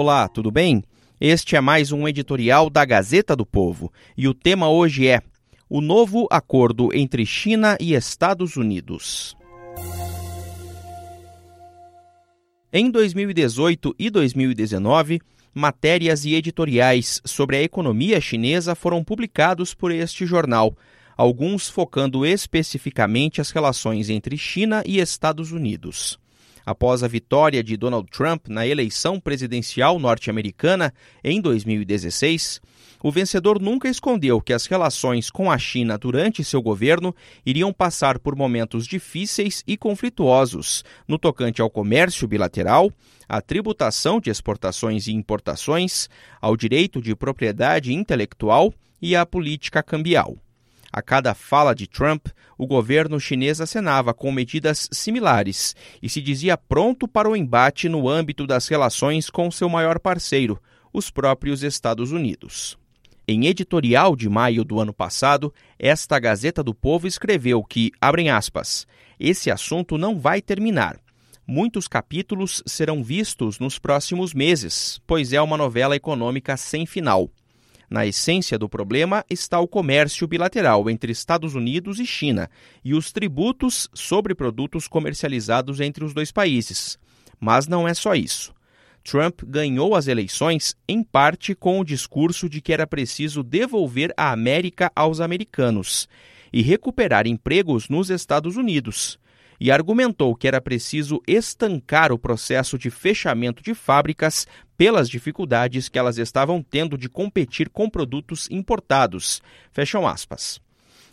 Olá, tudo bem? Este é mais um editorial da Gazeta do Povo e o tema hoje é o novo acordo entre China e Estados Unidos. Em 2018 e 2019, matérias e editoriais sobre a economia chinesa foram publicados por este jornal, alguns focando especificamente as relações entre China e Estados Unidos. Após a vitória de Donald Trump na eleição presidencial norte-americana em 2016, o vencedor nunca escondeu que as relações com a China durante seu governo iriam passar por momentos difíceis e conflituosos no tocante ao comércio bilateral, à tributação de exportações e importações, ao direito de propriedade intelectual e à política cambial. A cada fala de Trump, o governo chinês acenava com medidas similares e se dizia pronto para o embate no âmbito das relações com seu maior parceiro, os próprios Estados Unidos. Em editorial de maio do ano passado, esta Gazeta do Povo escreveu que, abrem aspas, esse assunto não vai terminar. Muitos capítulos serão vistos nos próximos meses, pois é uma novela econômica sem final. Na essência do problema está o comércio bilateral entre Estados Unidos e China e os tributos sobre produtos comercializados entre os dois países. Mas não é só isso. Trump ganhou as eleições em parte com o discurso de que era preciso devolver a América aos americanos e recuperar empregos nos Estados Unidos e argumentou que era preciso estancar o processo de fechamento de fábricas pelas dificuldades que elas estavam tendo de competir com produtos importados. Fecham aspas.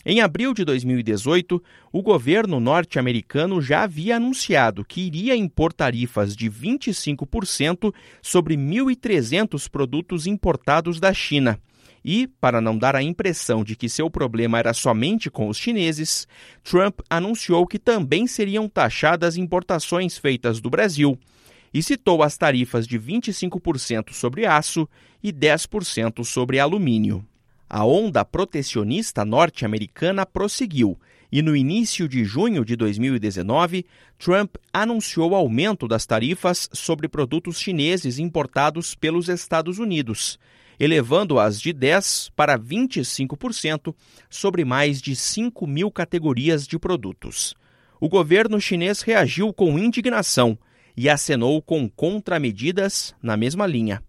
Em abril de 2018, o governo norte-americano já havia anunciado que iria impor tarifas de 25% sobre 1.300 produtos importados da China. E, para não dar a impressão de que seu problema era somente com os chineses, Trump anunciou que também seriam taxadas importações feitas do Brasil e citou as tarifas de 25% sobre aço e 10% sobre alumínio. A onda protecionista norte-americana prosseguiu e no início de junho de 2019, Trump anunciou aumento das tarifas sobre produtos chineses importados pelos Estados Unidos elevando-as de 10% para 25% sobre mais de 5 mil categorias de produtos. O governo chinês reagiu com indignação e acenou com contramedidas na mesma linha.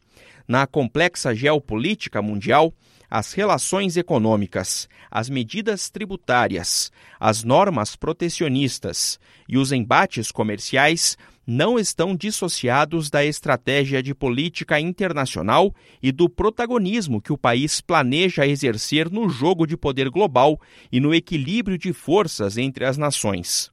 Na complexa geopolítica mundial, as relações econômicas, as medidas tributárias, as normas protecionistas e os embates comerciais não estão dissociados da estratégia de política internacional e do protagonismo que o país planeja exercer no jogo de poder global e no equilíbrio de forças entre as nações.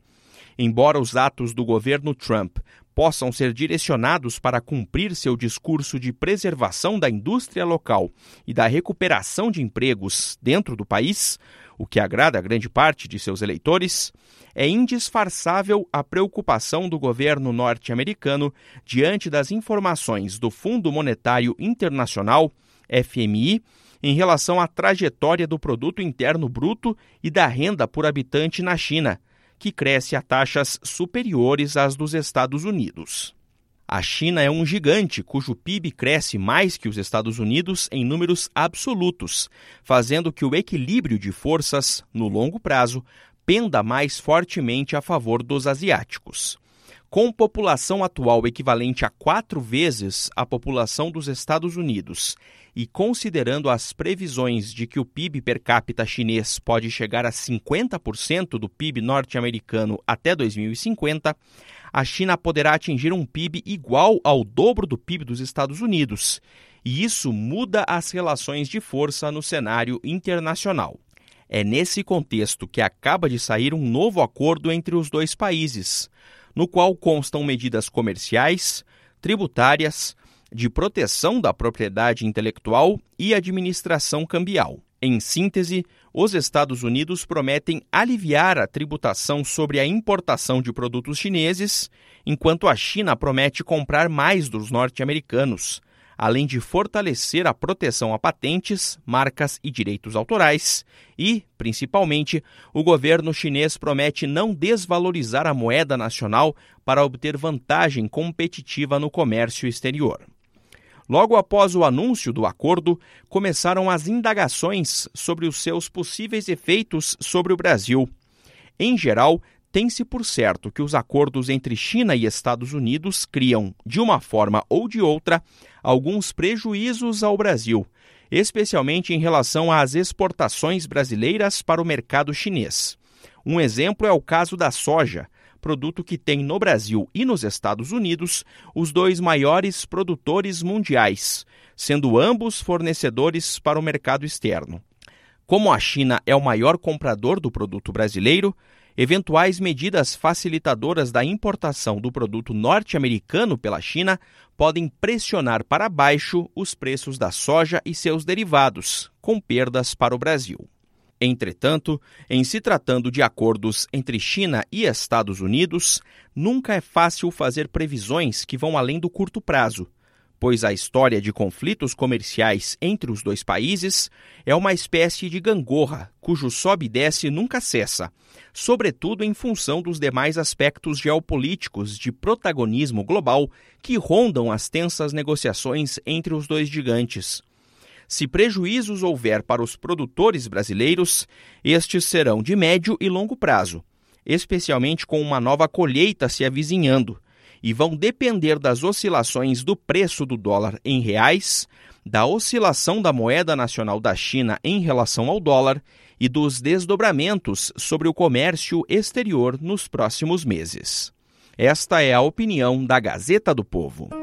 Embora os atos do governo Trump possam ser direcionados para cumprir seu discurso de preservação da indústria local e da recuperação de empregos dentro do país, o que agrada a grande parte de seus eleitores, é indisfarçável a preocupação do governo norte-americano diante das informações do Fundo Monetário Internacional, FMI, em relação à trajetória do produto interno bruto e da renda por habitante na China, que cresce a taxas superiores às dos Estados Unidos. A China é um gigante cujo PIB cresce mais que os Estados Unidos em números absolutos, fazendo que o equilíbrio de forças, no longo prazo, penda mais fortemente a favor dos asiáticos. Com população atual equivalente a quatro vezes a população dos Estados Unidos e considerando as previsões de que o PIB per capita chinês pode chegar a 50% do PIB norte-americano até 2050, a China poderá atingir um PIB igual ao dobro do PIB dos Estados Unidos. E isso muda as relações de força no cenário internacional. É nesse contexto que acaba de sair um novo acordo entre os dois países. no qual constam medidas comerciais, tributárias, de proteção da propriedade intelectual e administração cambial. Em síntese, os Estados Unidos prometem aliviar a tributação sobre a importação de produtos chineses, enquanto a China promete comprar mais dos norte-americanos, além de fortalecer a proteção a patentes, marcas e direitos autorais. E, principalmente, o governo chinês promete não desvalorizar a moeda nacional para obter vantagem competitiva no comércio exterior. Logo após o anúncio do acordo, começaram as indagações sobre os seus possíveis efeitos sobre o Brasil. Em geral, tem-se por certo que os acordos entre China e Estados Unidos criam, de uma forma ou de outra, alguns prejuízos ao Brasil, especialmente em relação às exportações brasileiras para o mercado chinês. Um exemplo é o caso da soja, produto que tem no Brasil e nos Estados Unidos os dois maiores produtores mundiais, sendo ambos fornecedores para o mercado externo. Como a China é o maior comprador do produto brasileiro, eventuais medidas facilitadoras da importação do produto norte-americano pela China podem pressionar para baixo os preços da soja e seus derivados, com perdas para o Brasil. Entretanto, em se tratando de acordos entre China e Estados Unidos, nunca é fácil fazer previsões que vão além do curto prazo, pois a história de conflitos comerciais entre os dois países é uma espécie de gangorra cujo sobe e desce nunca cessa, sobretudo em função dos demais aspectos geopolíticos de protagonismo global que rondam as tensas negociações entre os dois gigantes. Se prejuízos houver para os produtores brasileiros, estes serão de médio e longo prazo, especialmente com uma nova colheita se avizinhando, e vão depender das oscilações do preço do dólar em reais, da oscilação da moeda nacional da China em relação ao dólar e dos desdobramentos sobre o comércio exterior nos próximos meses. Esta é a opinião da Gazeta do Povo.